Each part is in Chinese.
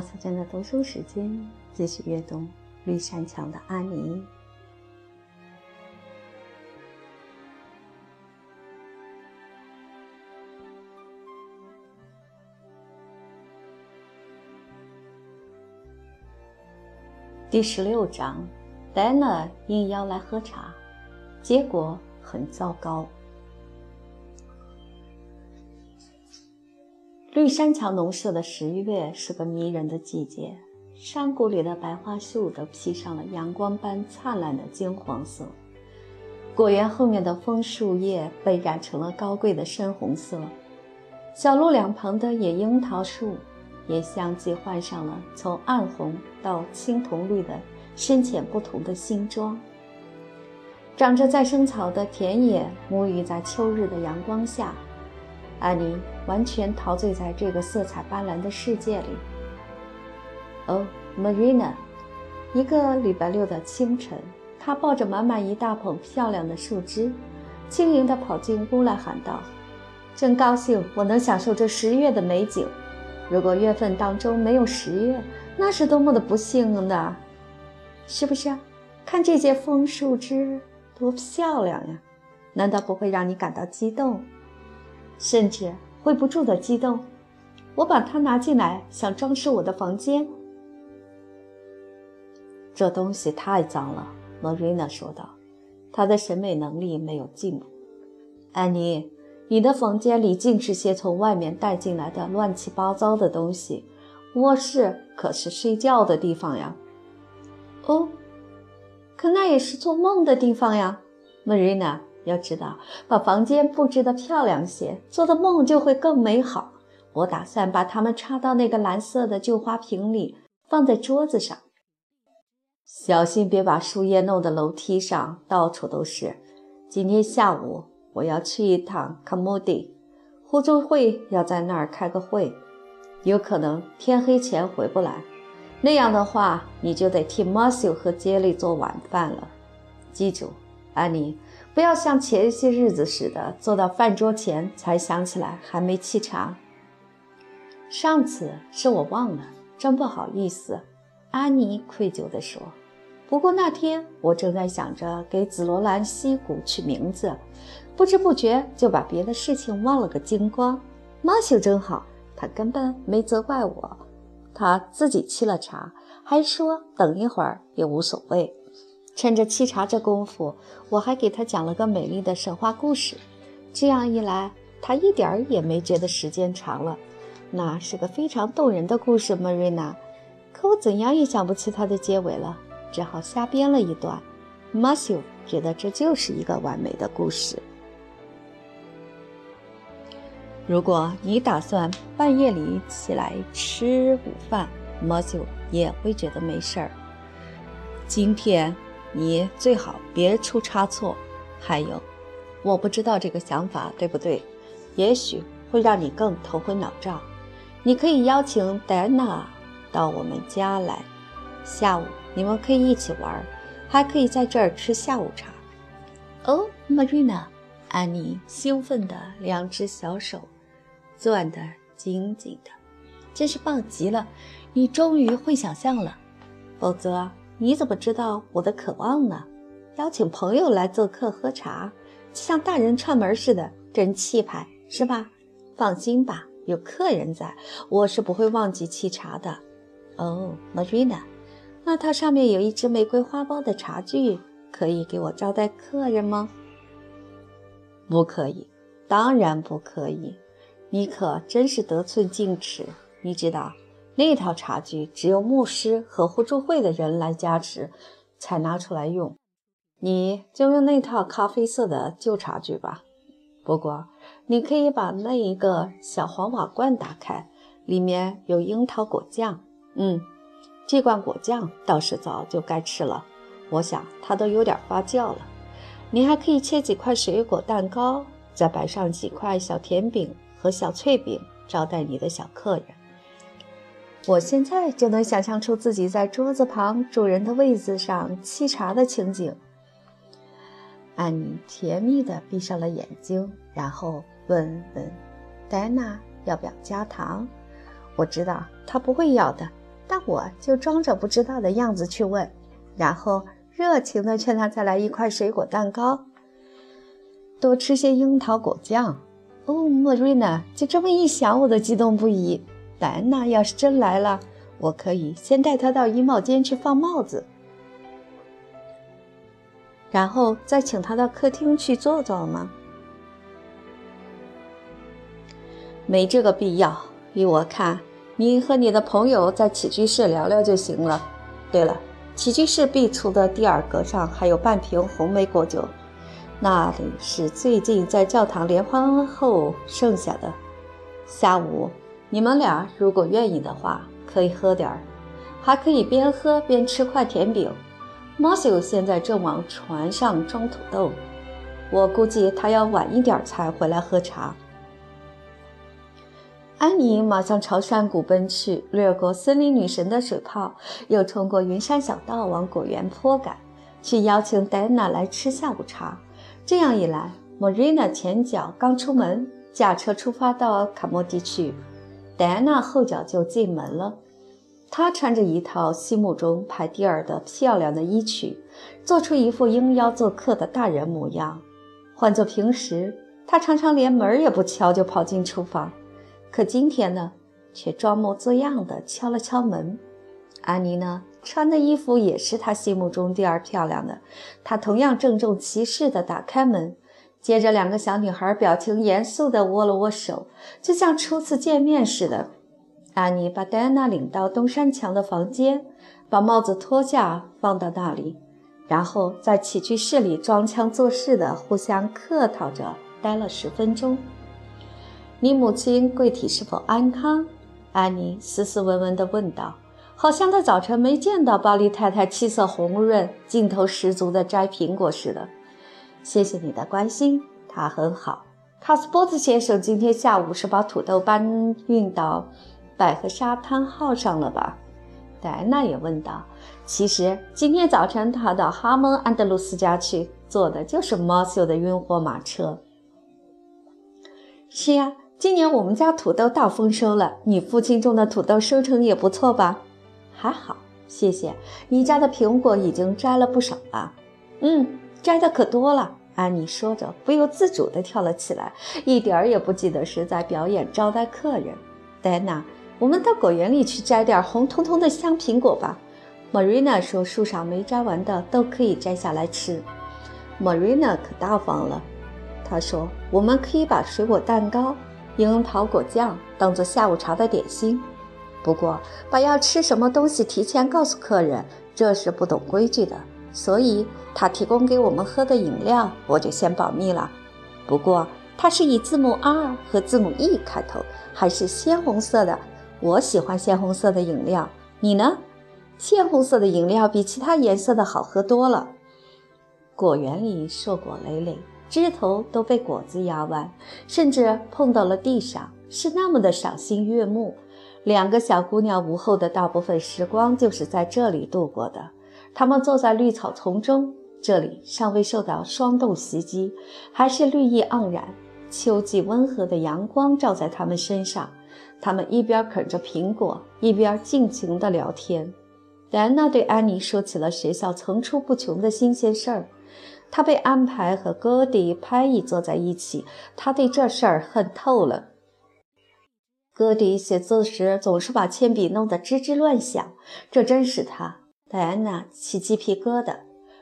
马斯珍的读书时间，继续阅读《绿山墙的安妮》第十六章。戴娜应邀来喝茶，结果很糟糕。绿山墙农舍的十一月是个迷人的季节，山谷里的白桦树都披上了阳光般灿烂的金黄色，果园后面的枫树叶被染成了高贵的深红色，小路两旁的野樱桃树也相继换上了从暗红到青铜绿的深浅不同的新装。长着再生草的田野沐浴在秋日的阳光下。安妮完全陶醉在这个色彩斑斓的世界里。哦，Marina，一个礼拜六的清晨，她抱着满满一大捧漂亮的树枝，轻盈地跑进屋来，喊道：“真高兴我能享受这十月的美景。如果月份当中没有十月，那是多么的不幸呢？是不是？看这些枫树枝多漂亮呀！难道不会让你感到激动？”甚至会不住的激动。我把它拿进来，想装饰我的房间。这东西太脏了，Marina 说道。她的审美能力没有进步。安妮，你的房间里尽是些从外面带进来的乱七八糟的东西。卧室可是睡觉的地方呀。哦，可那也是做梦的地方呀，Marina。要知道，把房间布置得漂亮些，做的梦就会更美好。我打算把它们插到那个蓝色的旧花瓶里，放在桌子上。小心别把树叶弄得楼梯上到处都是。今天下午我要去一趟卡莫蒂，互助会要在那儿开个会，有可能天黑前回不来。那样的话，你就得替马修和杰里做晚饭了。记住，安妮。不要像前些日子似的，坐到饭桌前才想起来还没沏茶。上次是我忘了，真不好意思。”安妮愧疚地说。“不过那天我正在想着给紫罗兰溪谷取名字，不知不觉就把别的事情忘了个精光。马修真好，他根本没责怪我，他自己沏了茶，还说等一会儿也无所谓。”趁着沏茶这功夫，我还给他讲了个美丽的神话故事。这样一来，他一点儿也没觉得时间长了。那是个非常动人的故事，莫瑞娜。可我怎样也想不起它的结尾了，只好瞎编了一段。马修觉得这就是一个完美的故事。如果你打算半夜里起来吃午饭，马修也会觉得没事儿。今天。你最好别出差错。还有，我不知道这个想法对不对，也许会让你更头昏脑胀。你可以邀请戴安娜到我们家来，下午你们可以一起玩，还可以在这儿吃下午茶。哦，Marina，安妮兴奋的两只小手攥得紧紧的，真是棒极了！你终于会想象了，否则。你怎么知道我的渴望呢？邀请朋友来做客喝茶，像大人串门似的，真气派，是吧？放心吧，有客人在，我是不会忘记沏茶的。哦，Marina，那它上面有一只玫瑰花苞的茶具，可以给我招待客人吗？不可以，当然不可以。你可真是得寸进尺，你知道。那套茶具只有牧师和互助会的人来加持，才拿出来用。你就用那套咖啡色的旧茶具吧。不过，你可以把那一个小黄瓦罐打开，里面有樱桃果酱。嗯，这罐果酱倒是早就该吃了，我想它都有点发酵了。你还可以切几块水果蛋糕，再摆上几块小甜饼和小脆饼，招待你的小客人。我现在就能想象出自己在桌子旁主人的位子上沏茶的情景。安妮甜蜜地闭上了眼睛，然后问问戴安娜要不要加糖。我知道她不会要的，但我就装着不知道的样子去问，然后热情地劝她再来一块水果蛋糕，多吃些樱桃果酱。哦，莫瑞娜，就这么一想，我都激动不已。戴安娜要是真来了，我可以先带她到衣帽间去放帽子，然后再请她到客厅去坐坐吗？没这个必要。依我看。你和你的朋友在起居室聊聊就行了。对了，起居室壁橱的第二格上还有半瓶红梅果酒，那里是最近在教堂联欢后剩下的。下午你们俩如果愿意的话，可以喝点儿，还可以边喝边吃块甜饼。马修现在正往船上装土豆，我估计他要晚一点才回来喝茶。安妮马上朝山谷奔去，掠过森林女神的水泡，又冲过云山小道往果园坡赶，去邀请戴安娜来吃下午茶。这样一来，莫瑞娜前脚刚出门，驾车出发到卡莫地区，戴安娜后脚就进门了。她穿着一套心目中排第二的漂亮的衣裙，做出一副应邀做客的大人模样。换做平时，她常常连门也不敲就跑进厨房。可今天呢，却装模作样的敲了敲门。安妮呢，穿的衣服也是她心目中第二漂亮的。她同样郑重其事地打开门，接着两个小女孩表情严肃地握了握手，就像初次见面似的。安妮把戴安娜领到东山墙的房间，把帽子脱下放到那里，然后在起居室里装腔作势地互相客套着待了十分钟。你母亲贵体是否安康？安妮斯斯文文地问道，好像她早晨没见到巴黎太太气色红润、劲头十足地摘苹果似的。谢谢你的关心，他很好。卡斯波兹先生今天下午是把土豆搬运到百合沙滩号上了吧？戴安娜也问道。其实今天早晨他到哈蒙安德鲁斯家去，坐的就是马修的运货马车。是呀。今年我们家土豆大丰收了，你父亲种的土豆收成也不错吧？还好，谢谢。你家的苹果已经摘了不少了。嗯，摘的可多了。安妮说着，不由自主地跳了起来，一点儿也不记得是在表演招待客人。戴娜，我们到果园里去摘点红彤彤的香苹果吧。Marina 说，树上没摘完的都可以摘下来吃。Marina 可大方了，她说，我们可以把水果蛋糕。樱桃果酱当做下午茶的点心，不过把要吃什么东西提前告诉客人，这是不懂规矩的。所以他提供给我们喝的饮料，我就先保密了。不过它是以字母 R 和字母 E 开头，还是鲜红色的。我喜欢鲜红色的饮料，你呢？鲜红色的饮料比其他颜色的好喝多了。果园里硕果累累。枝头都被果子压弯，甚至碰到了地上，是那么的赏心悦目。两个小姑娘午后的大部分时光就是在这里度过的。他们坐在绿草丛中，这里尚未受到霜冻袭击，还是绿意盎然。秋季温和的阳光照在他们身上，他们一边啃着苹果，一边尽情地聊天。戴安娜对安妮说起了学校层出不穷的新鲜事儿。她被安排和戈迪拍一坐在一起，她对这事儿恨透了。戈迪写字时总是把铅笔弄得吱吱乱响，这真使他戴安娜起鸡皮疙瘩。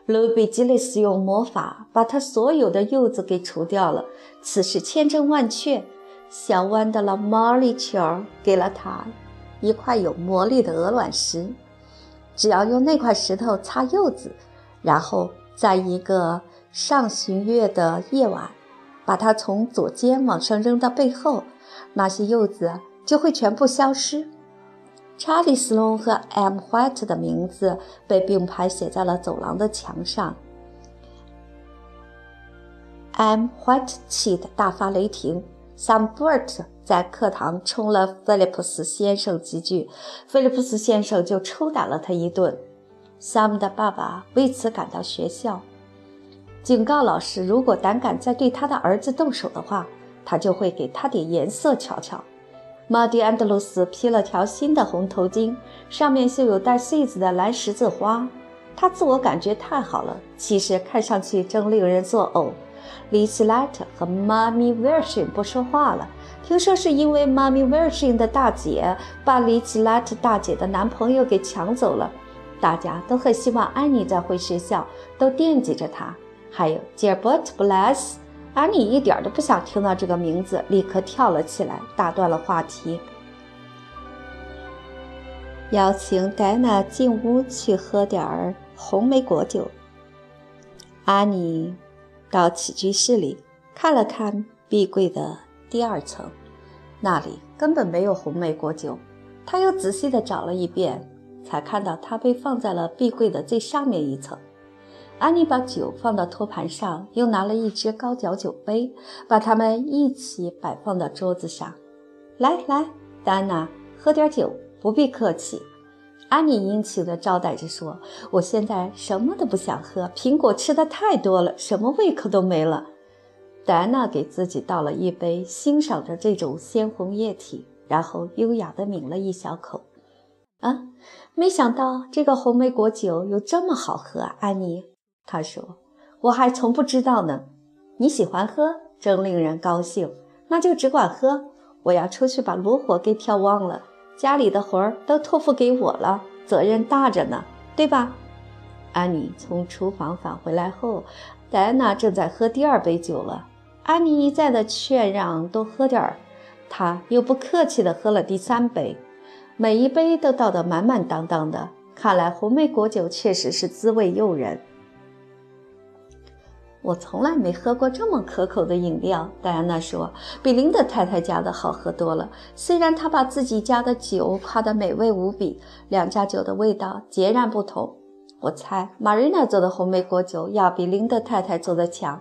卢比基利斯用魔法把他所有的柚子给除掉了，此事千真万确。小湾的老毛利球给了他一块有魔力的鹅卵石，只要用那块石头擦柚子，然后。在一个上旬月的夜晚，把它从左肩往上扔到背后，那些柚子就会全部消失。查理·斯隆和 M· White 的名字被并排写在了走廊的墙上。M· White 气得大发雷霆。Sambert 在课堂冲了菲利普斯先生几句，菲利普斯先生就抽打了他一顿。Sam 的爸爸为此赶到学校，警告老师：如果胆敢再对他的儿子动手的话，他就会给他点颜色瞧瞧。马蒂安德鲁斯披了条新的红头巾，上面绣有带穗子的蓝十字花。他自我感觉太好了，其实看上去真令人作呕。李奇莱特和妈咪威尔逊不说话了，听说是因为妈咪威尔逊的大姐把李奇莱特大姐的男朋友给抢走了。大家都很希望安妮再回学校，都惦记着她。还有吉尔伯特·布莱斯，安妮一点都不想听到这个名字，立刻跳了起来，打断了话题，邀请戴娜进屋去喝点儿红莓果酒。安妮到起居室里看了看壁柜的第二层，那里根本没有红莓果酒。她又仔细地找了一遍。才看到它被放在了壁柜的最上面一层。安妮把酒放到托盘上，又拿了一只高脚酒杯，把它们一起摆放到桌子上。来来，戴安娜，喝点酒，不必客气。安妮殷勤地招待着说：“我现在什么都不想喝，苹果吃的太多了，什么胃口都没了。”戴安娜给自己倒了一杯，欣赏着这种鲜红液体，然后优雅地抿了一小口。啊，没想到这个红莓果酒有这么好喝，安妮。他说：“我还从不知道呢。你喜欢喝，真令人高兴。那就只管喝。我要出去把炉火给挑旺了，家里的活儿都托付给我了，责任大着呢，对吧？”安妮从厨房返回来后，戴安娜正在喝第二杯酒了。安妮一再的劝让，多喝点儿，她又不客气的喝了第三杯。每一杯都倒得满满当当的，看来红莓果酒确实是滋味诱人。我从来没喝过这么可口的饮料，戴安娜说，比林德太太家的好喝多了。虽然她把自己家的酒夸得美味无比，两家酒的味道截然不同。我猜玛瑞娜做的红莓果酒要比林德太太做的强。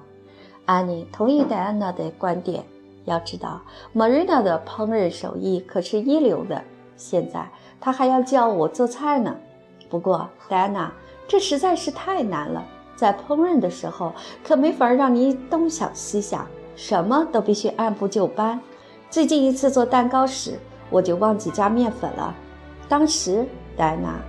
安妮同意戴安娜的观点。要知道，玛瑞娜的烹饪手艺可是一流的。现在她还要教我做菜呢。不过，戴安娜，这实在是太难了。在烹饪的时候，可没法让你东想西想，什么都必须按部就班。最近一次做蛋糕时，我就忘记加面粉了。当时，戴安娜，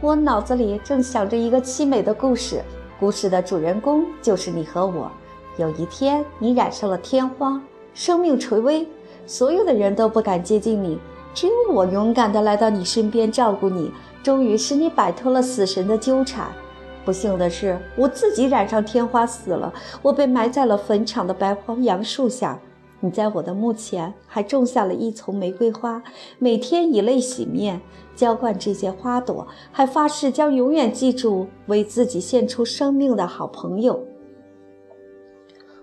我脑子里正想着一个凄美的故事，故事的主人公就是你和我。有一天，你染上了天花，生命垂危，所有的人都不敢接近你。只有我勇敢地来到你身边照顾你，终于使你摆脱了死神的纠缠。不幸的是，我自己染上天花死了，我被埋在了坟场的白黄杨树下。你在我的墓前还种下了一丛玫瑰花，每天以泪洗面，浇灌这些花朵，还发誓将永远记住为自己献出生命的好朋友。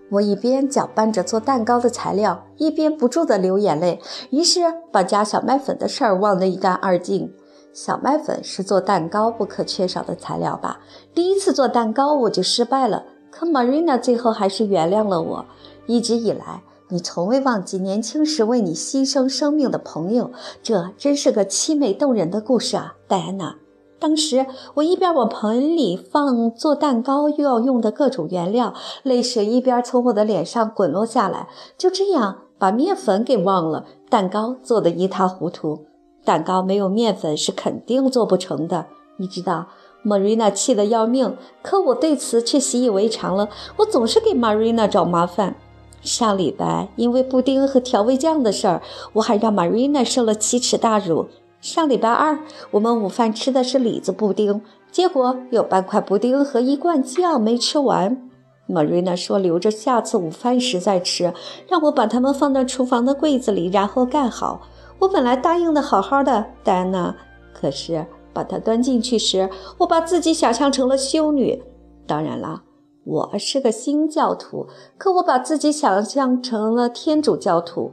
我一边搅拌着做蛋糕的材料，一边不住地流眼泪，于是把加小麦粉的事儿忘得一干二净。小麦粉是做蛋糕不可缺少的材料吧？第一次做蛋糕我就失败了，可 Marina 最后还是原谅了我。一直以来，你从未忘记年轻时为你牺牲生命的朋友，这真是个凄美动人的故事啊，戴安娜。当时我一边往盆里放做蛋糕又要用的各种原料，泪水一边从我的脸上滚落下来。就这样把面粉给忘了，蛋糕做得一塌糊涂。蛋糕没有面粉是肯定做不成的，你知道。Marina 气得要命，可我对此却习以为常了。我总是给 Marina 找麻烦。上礼拜因为布丁和调味酱的事儿，我还让 Marina 受了奇耻大辱。上礼拜二，我们午饭吃的是李子布丁，结果有半块布丁和一罐酱没吃完。Marina 说留着下次午饭时再吃，让我把它们放到厨房的柜子里，然后盖好。我本来答应的好好的，戴安娜，可是把它端进去时，我把自己想象成了修女。当然了，我是个新教徒，可我把自己想象成了天主教徒。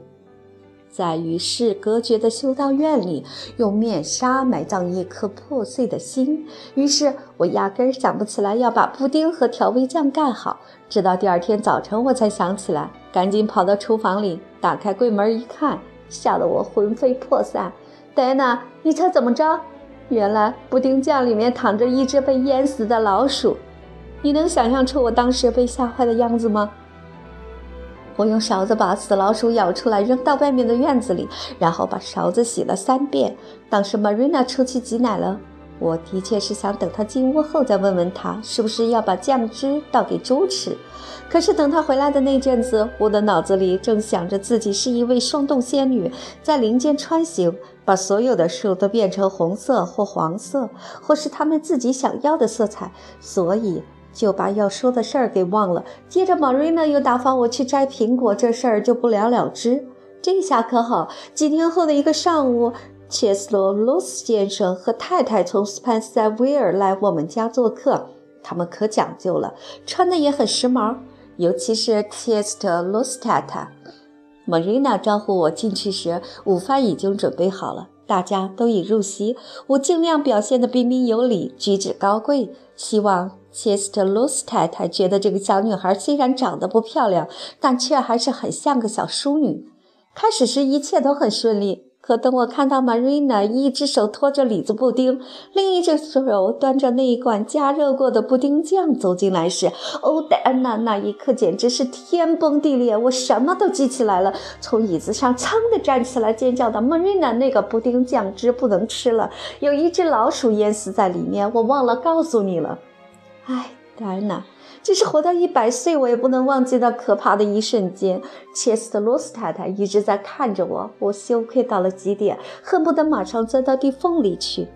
在与世隔绝的修道院里，用面纱埋葬一颗破碎的心。于是我压根儿想不起来要把布丁和调味酱盖好，直到第二天早晨我才想起来，赶紧跑到厨房里，打开柜门一看，吓得我魂飞魄散。戴娜，你猜怎么着？原来布丁酱里面躺着一只被淹死的老鼠。你能想象出我当时被吓坏的样子吗？我用勺子把死老鼠舀出来，扔到外面的院子里，然后把勺子洗了三遍。当时 Marina 出去挤奶了，我的确是想等他进屋后再问问他，是不是要把酱汁倒给猪吃。可是等他回来的那阵子，我的脑子里正想着自己是一位霜冻仙女，在林间穿行，把所有的树都变成红色或黄色，或是他们自己想要的色彩，所以。就把要说的事儿给忘了。接着，Marina 又打发我去摘苹果，这事儿就不了了之。这下可好，几天后的一个上午，切斯罗·罗斯先生和太太从斯潘塞维尔来我们家做客。他们可讲究了，穿的也很时髦，尤其是切斯特·罗斯太太。Marina 招呼我进去时，午饭已经准备好了，大家都已入席。我尽量表现得彬彬有礼，举止高贵，希望。切斯特·罗斯太太觉得这个小女孩虽然长得不漂亮，但却还是很像个小淑女。开始时一切都很顺利，可等我看到 Marina 一只手托着李子布丁，另一只手端着那一罐加热过的布丁酱走进来时，哦，戴安娜那一刻简直是天崩地裂，我什么都记起来了，从椅子上噌地站起来，尖叫道：“Marina，那个布丁酱汁不能吃了，有一只老鼠淹死在里面，我忘了告诉你了。”哎，戴安娜，即使活到一百岁，我也不能忘记那可怕的一瞬间。切斯特罗斯太太一直在看着我，我羞愧到了极点，恨不得马上钻到地缝里去。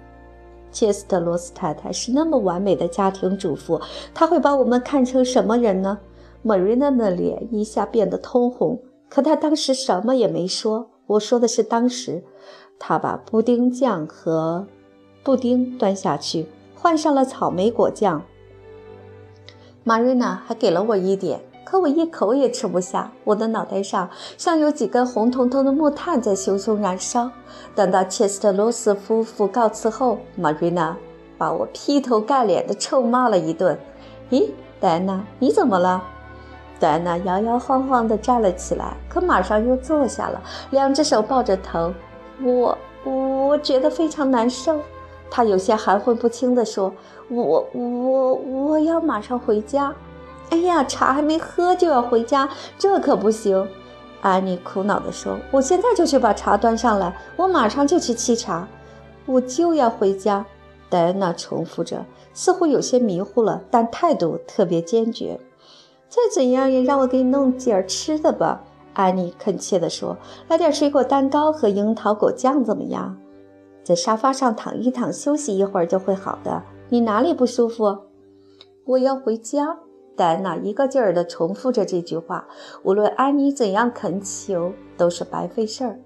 切斯特罗斯太太是那么完美的家庭主妇，她会把我们看成什么人呢？玛瑞娜的脸一下变得通红，可她当时什么也没说。我说的是当时，她把布丁酱和布丁端下去，换上了草莓果酱。玛瑞娜还给了我一点，可我一口也吃不下。我的脑袋上像有几根红彤彤的木炭在熊熊燃烧。等到切斯特罗斯夫妇告辞后，玛瑞娜把我劈头盖脸地臭骂了一顿。咦，戴安娜，你怎么了？戴安娜摇摇晃晃地站了起来，可马上又坐下了，两只手抱着头。我，我觉得非常难受。他有些含混不清地说。我我我要马上回家。哎呀，茶还没喝就要回家，这可不行。安妮苦恼地说：“我现在就去把茶端上来，我马上就去沏茶。我就要回家。”戴安娜重复着，似乎有些迷糊了，但态度特别坚决。再怎样也让我给你弄点吃的吧。”安妮恳切地说：“来点水果蛋糕和樱桃果酱怎么样？在沙发上躺一躺，休息一会儿就会好的。”你哪里不舒服？我要回家。戴安娜一个劲儿地重复着这句话。无论安妮怎样恳求，都是白费事儿。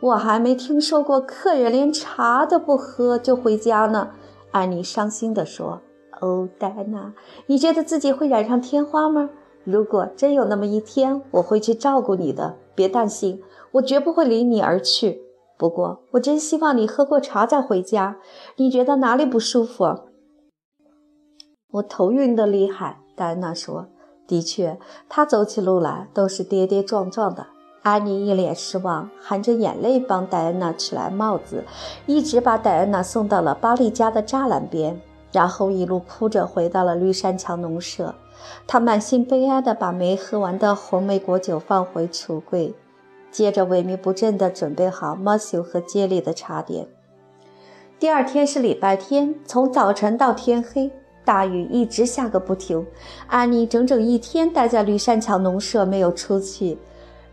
我还没听说过客人连茶都不喝就回家呢。安妮伤心地说：“哦，戴安娜，你觉得自己会染上天花吗？如果真有那么一天，我会去照顾你的。别担心，我绝不会离你而去。”不过，我真希望你喝过茶再回家。你觉得哪里不舒服？我头晕得厉害。戴安娜说：“的确，她走起路来都是跌跌撞撞的。”安妮一脸失望，含着眼泪帮戴安娜取来帽子，一直把戴安娜送到了巴利家的栅栏边，然后一路哭着回到了绿山墙农舍。她满心悲哀地把没喝完的红莓果酒放回橱柜。接着萎靡不振地准备好 m 修 s 和杰里的茶点。第二天是礼拜天，从早晨到天黑，大雨一直下个不停。安妮整整一天待在绿山墙农舍，没有出去。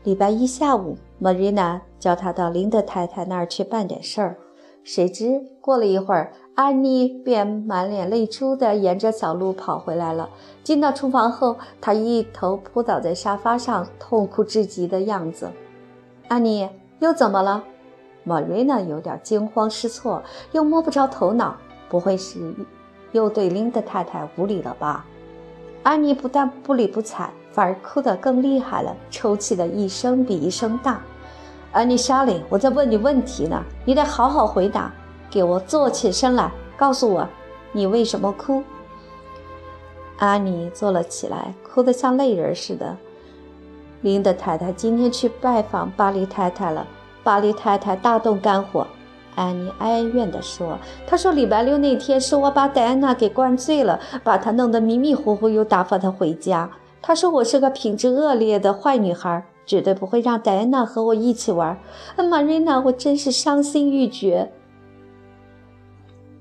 礼拜一下午，Marina 叫她到林德太太那儿去办点事儿。谁知过了一会儿，安妮便满脸泪珠地沿着小路跑回来了。进到厨房后，她一头扑倒在沙发上，痛苦至极的样子。安妮又怎么了？玛瑞娜有点惊慌失措，又摸不着头脑。不会是又对琳达太太无礼了吧？安妮不但不理不睬，反而哭得更厉害了，抽泣的一声比一声大。安妮莎莉，我在问你问题呢，你得好好回答。给我坐起身来，告诉我，你为什么哭？安妮坐了起来，哭得像泪人似的。林德太太今天去拜访巴黎太太了。巴黎太太大动肝火，安妮哀怨地说：“她说礼拜六那天是我把戴安娜给灌醉了，把她弄得迷迷糊糊，又打发她回家。他说我是个品质恶劣的坏女孩，绝对不会让戴安娜和我一起玩。玛瑞娜，我真是伤心欲绝，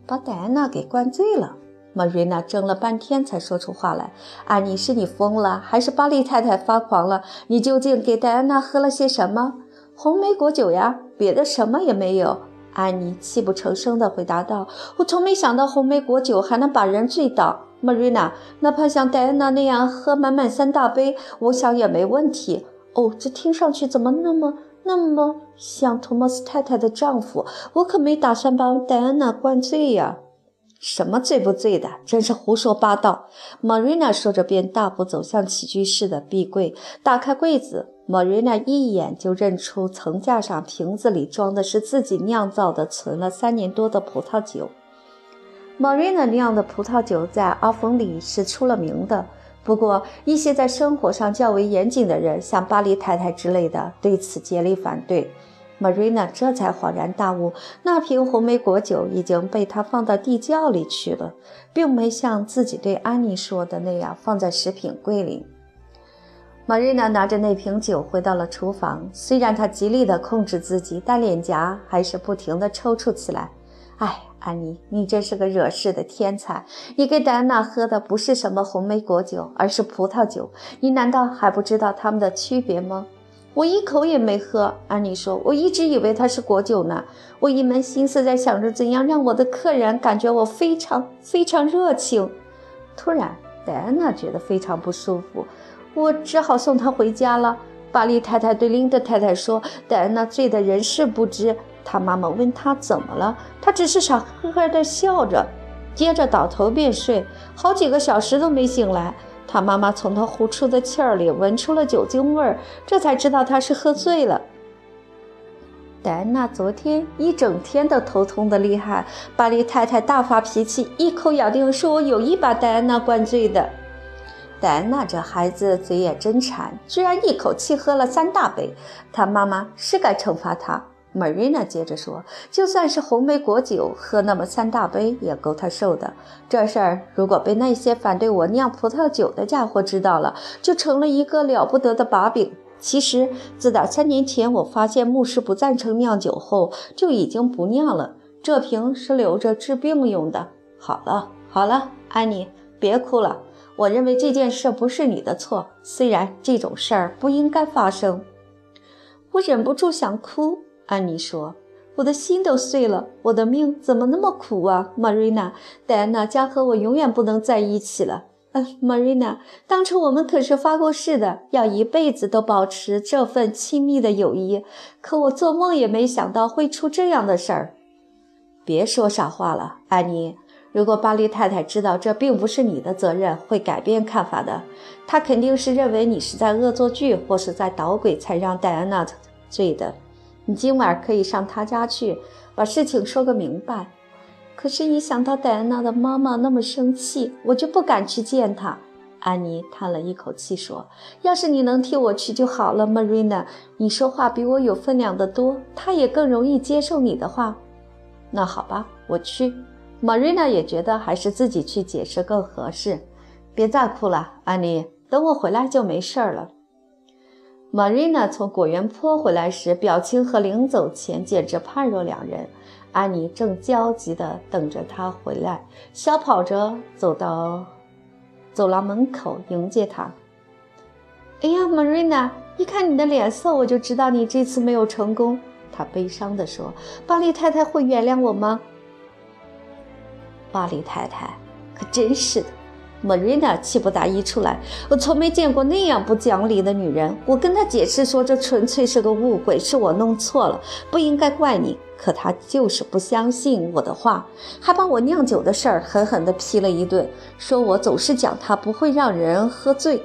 把戴安娜给灌醉了。玛瑞娜怔了半天，才说出话来：“安妮，是你疯了，还是巴利太太发狂了？你究竟给戴安娜喝了些什么？红莓果酒呀，别的什么也没有。”安妮泣不成声地回答道：“我从没想到红莓果酒还能把人醉倒。玛瑞娜哪怕像戴安娜那样喝满满三大杯，我想也没问题。哦，这听上去怎么那么那么像托马斯太太的丈夫？我可没打算把戴安娜灌醉呀。什么醉不醉的，真是胡说八道。”Marina 说着，便大步走向起居室的壁柜，打开柜子。Marina 一眼就认出层架上瓶子里装的是自己酿造的、存了三年多的葡萄酒。Marina 酿的葡萄酒在阿冯里是出了名的，不过一些在生活上较为严谨的人，像巴黎太太之类的，对此竭力反对。Marina 这才恍然大悟，那瓶红莓果酒已经被他放到地窖里去了，并没像自己对安妮说的那样放在食品柜里。玛瑞娜拿着那瓶酒回到了厨房，虽然她极力地控制自己，但脸颊还是不停地抽搐起来。哎，安妮，你真是个惹事的天才！你给戴安娜喝的不是什么红莓果酒，而是葡萄酒。你难道还不知道它们的区别吗？我一口也没喝。安妮说：“我一直以为它是果酒呢。我一门心思在想着怎样让我的客人感觉我非常非常热情。”突然，戴安娜觉得非常不舒服。我只好送她回家了。巴黎太太对琳达太太说：“戴安娜醉得人事不知。”她妈妈问她怎么了，她只是傻呵呵地笑着，接着倒头便睡，好几个小时都没醒来。他妈妈从他呼出的气儿里闻出了酒精味儿，这才知道他是喝醉了。戴安娜昨天一整天都头痛得厉害，巴黎太太大发脾气，一口咬定是我有意把戴安娜灌醉的。戴安娜这孩子嘴也真馋，居然一口气喝了三大杯。他妈妈是该惩罚他。Marina 接着说：“就算是红莓果酒，喝那么三大杯也够她受的。这事儿如果被那些反对我酿葡萄酒的家伙知道了，就成了一个了不得的把柄。其实，自打三年前我发现牧师不赞成酿酒后，就已经不酿了。这瓶是留着治病用的。好了，好了，安妮，别哭了。”我认为这件事不是你的错，虽然这种事儿不应该发生。我忍不住想哭。安妮说：“我的心都碎了，我的命怎么那么苦啊，Marina？戴安娜将和我永远不能在一起了。嗯，Marina，当初我们可是发过誓的，要一辈子都保持这份亲密的友谊。可我做梦也没想到会出这样的事儿。别说傻话了，安妮。”如果巴黎太太知道这并不是你的责任，会改变看法的。她肯定是认为你是在恶作剧或是在捣鬼，才让戴安娜醉的。你今晚可以上他家去，把事情说个明白。可是，一想到戴安娜的妈妈那么生气，我就不敢去见她。安妮叹了一口气说：“要是你能替我去就好了，Marina。你说话比我有分量的多，她也更容易接受你的话。那好吧，我去。” Marina 也觉得还是自己去解释更合适。别再哭了，安妮，等我回来就没事了。Marina 从果园坡回来时，表情和临走前简直判若两人。安妮正焦急地等着他回来，小跑着走到走廊门口迎接他。哎呀，Marina，一看你的脸色，我就知道你这次没有成功。他悲伤地说：“巴黎太太会原谅我吗？”巴黎太太可真是的，Marina 气不打一处来。我从没见过那样不讲理的女人。我跟她解释说，这纯粹是个误会，是我弄错了，不应该怪你。可她就是不相信我的话，还把我酿酒的事儿狠狠地批了一顿，说我总是讲她不会让人喝醉。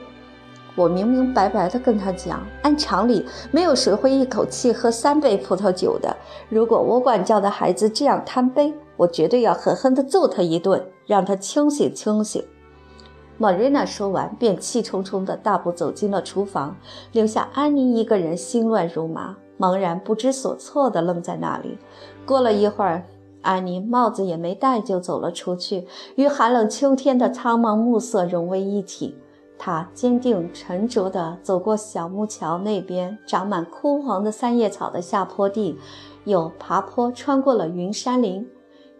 我明明白白地跟她讲，按常理，没有谁会一口气喝三杯葡萄酒的。如果我管教的孩子这样贪杯，我绝对要狠狠地揍他一顿，让他清醒清醒。玛瑞娜说完，便气冲冲地大步走进了厨房，留下安妮一个人心乱如麻、茫然不知所措地愣在那里。过了一会儿，安妮帽子也没戴就走了出去，与寒冷秋天的苍茫暮色融为一体。她坚定沉着地走过小木桥那边长满枯黄的三叶草的下坡地，又爬坡穿过了云山林。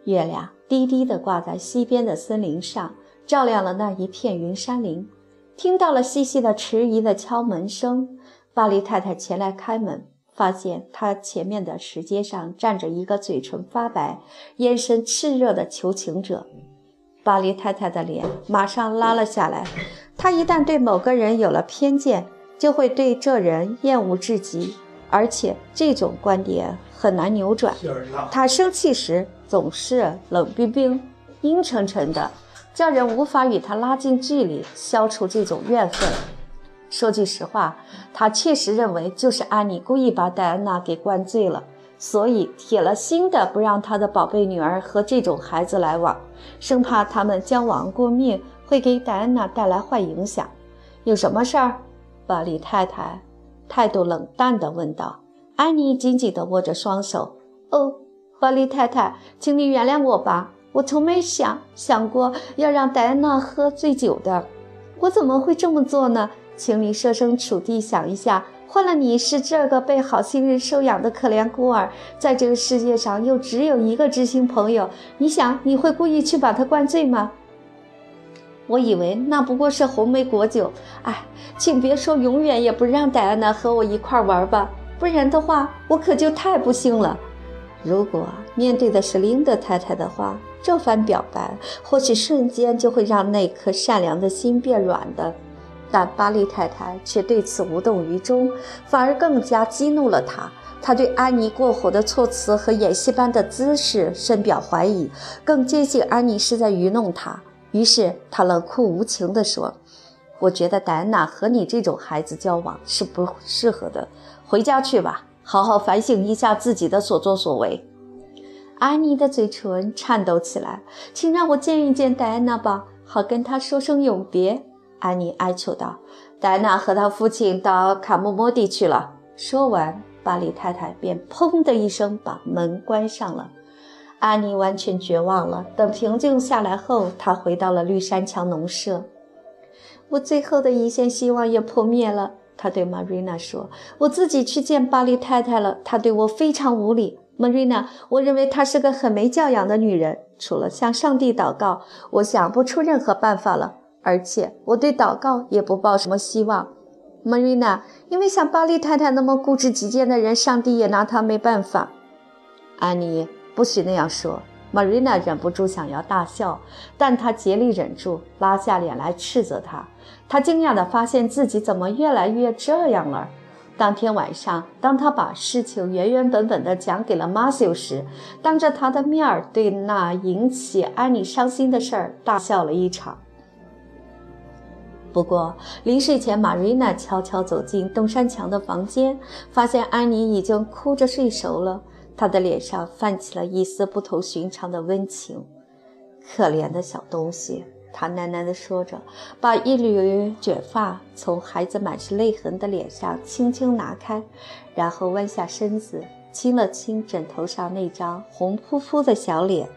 月亮低低地挂在西边的森林上，照亮了那一片云山林。听到了细细的迟疑的敲门声，巴黎太太前来开门，发现她前面的石阶上站着一个嘴唇发白、眼神炽热的求情者。巴黎太太的脸马上拉了下来。她一旦对某个人有了偏见，就会对这人厌恶至极，而且这种观点很难扭转。她生气时总是冷冰冰、阴沉沉的，叫人无法与他拉近距离，消除这种怨恨。说句实话，他确实认为就是安妮故意把戴安娜给灌醉了。所以铁了心的不让他的宝贝女儿和这种孩子来往，生怕他们交往过密会给戴安娜带来坏影响。有什么事儿？巴里太太态度冷淡地问道。安妮紧紧地握着双手。哦，巴里太太，请你原谅我吧，我从没想想过要让戴安娜喝醉酒的。我怎么会这么做呢？请你设身处地想一下。换了你是这个被好心人收养的可怜孤儿，在这个世界上又只有一个知心朋友，你想你会故意去把他灌醉吗？我以为那不过是红梅果酒。哎，请别说永远也不让戴安娜和我一块玩吧，不然的话我可就太不幸了。如果面对的是琳德太太的话，这番表白或许瞬间就会让那颗善良的心变软的。但巴利太太却对此无动于衷，反而更加激怒了他。他对安妮过火的措辞和演戏般的姿势深表怀疑，更坚信安妮是在愚弄他。于是他冷酷无情地说：“我觉得戴安娜和你这种孩子交往是不适合的，回家去吧，好好反省一下自己的所作所为。”安妮的嘴唇颤抖起来：“请让我见一见戴安娜吧，好跟她说声永别。”安妮哀求道：“戴安娜和她父亲到卡莫莫地去了。”说完，巴里太太便砰的一声把门关上了。安妮完全绝望了。等平静下来后，她回到了绿山墙农舍。我最后的一线希望也破灭了。她对玛瑞娜说：“我自己去见巴里太太了，她对我非常无礼。Marina，，我认为她是个很没教养的女人。除了向上帝祷告，我想不出任何办法了。”而且我对祷告也不抱什么希望，Marina，因为像巴利太太那么固执己见的人，上帝也拿她没办法。安妮，不许那样说。Marina 忍不住想要大笑，但她竭力忍住，拉下脸来斥责他。她惊讶地发现自己怎么越来越这样了。当天晚上，当他把事情原原本本地讲给了 Matthew 时，当着他的面儿，对那引起安妮伤心的事儿大笑了一场。不过临睡前，玛瑞娜悄悄走进东山墙的房间，发现安妮已经哭着睡熟了。她的脸上泛起了一丝不同寻常的温情。可怜的小东西，他喃喃地说着，把一缕卷发从孩子满是泪痕的脸上轻轻拿开，然后弯下身子，亲了亲枕头上那张红扑扑的小脸。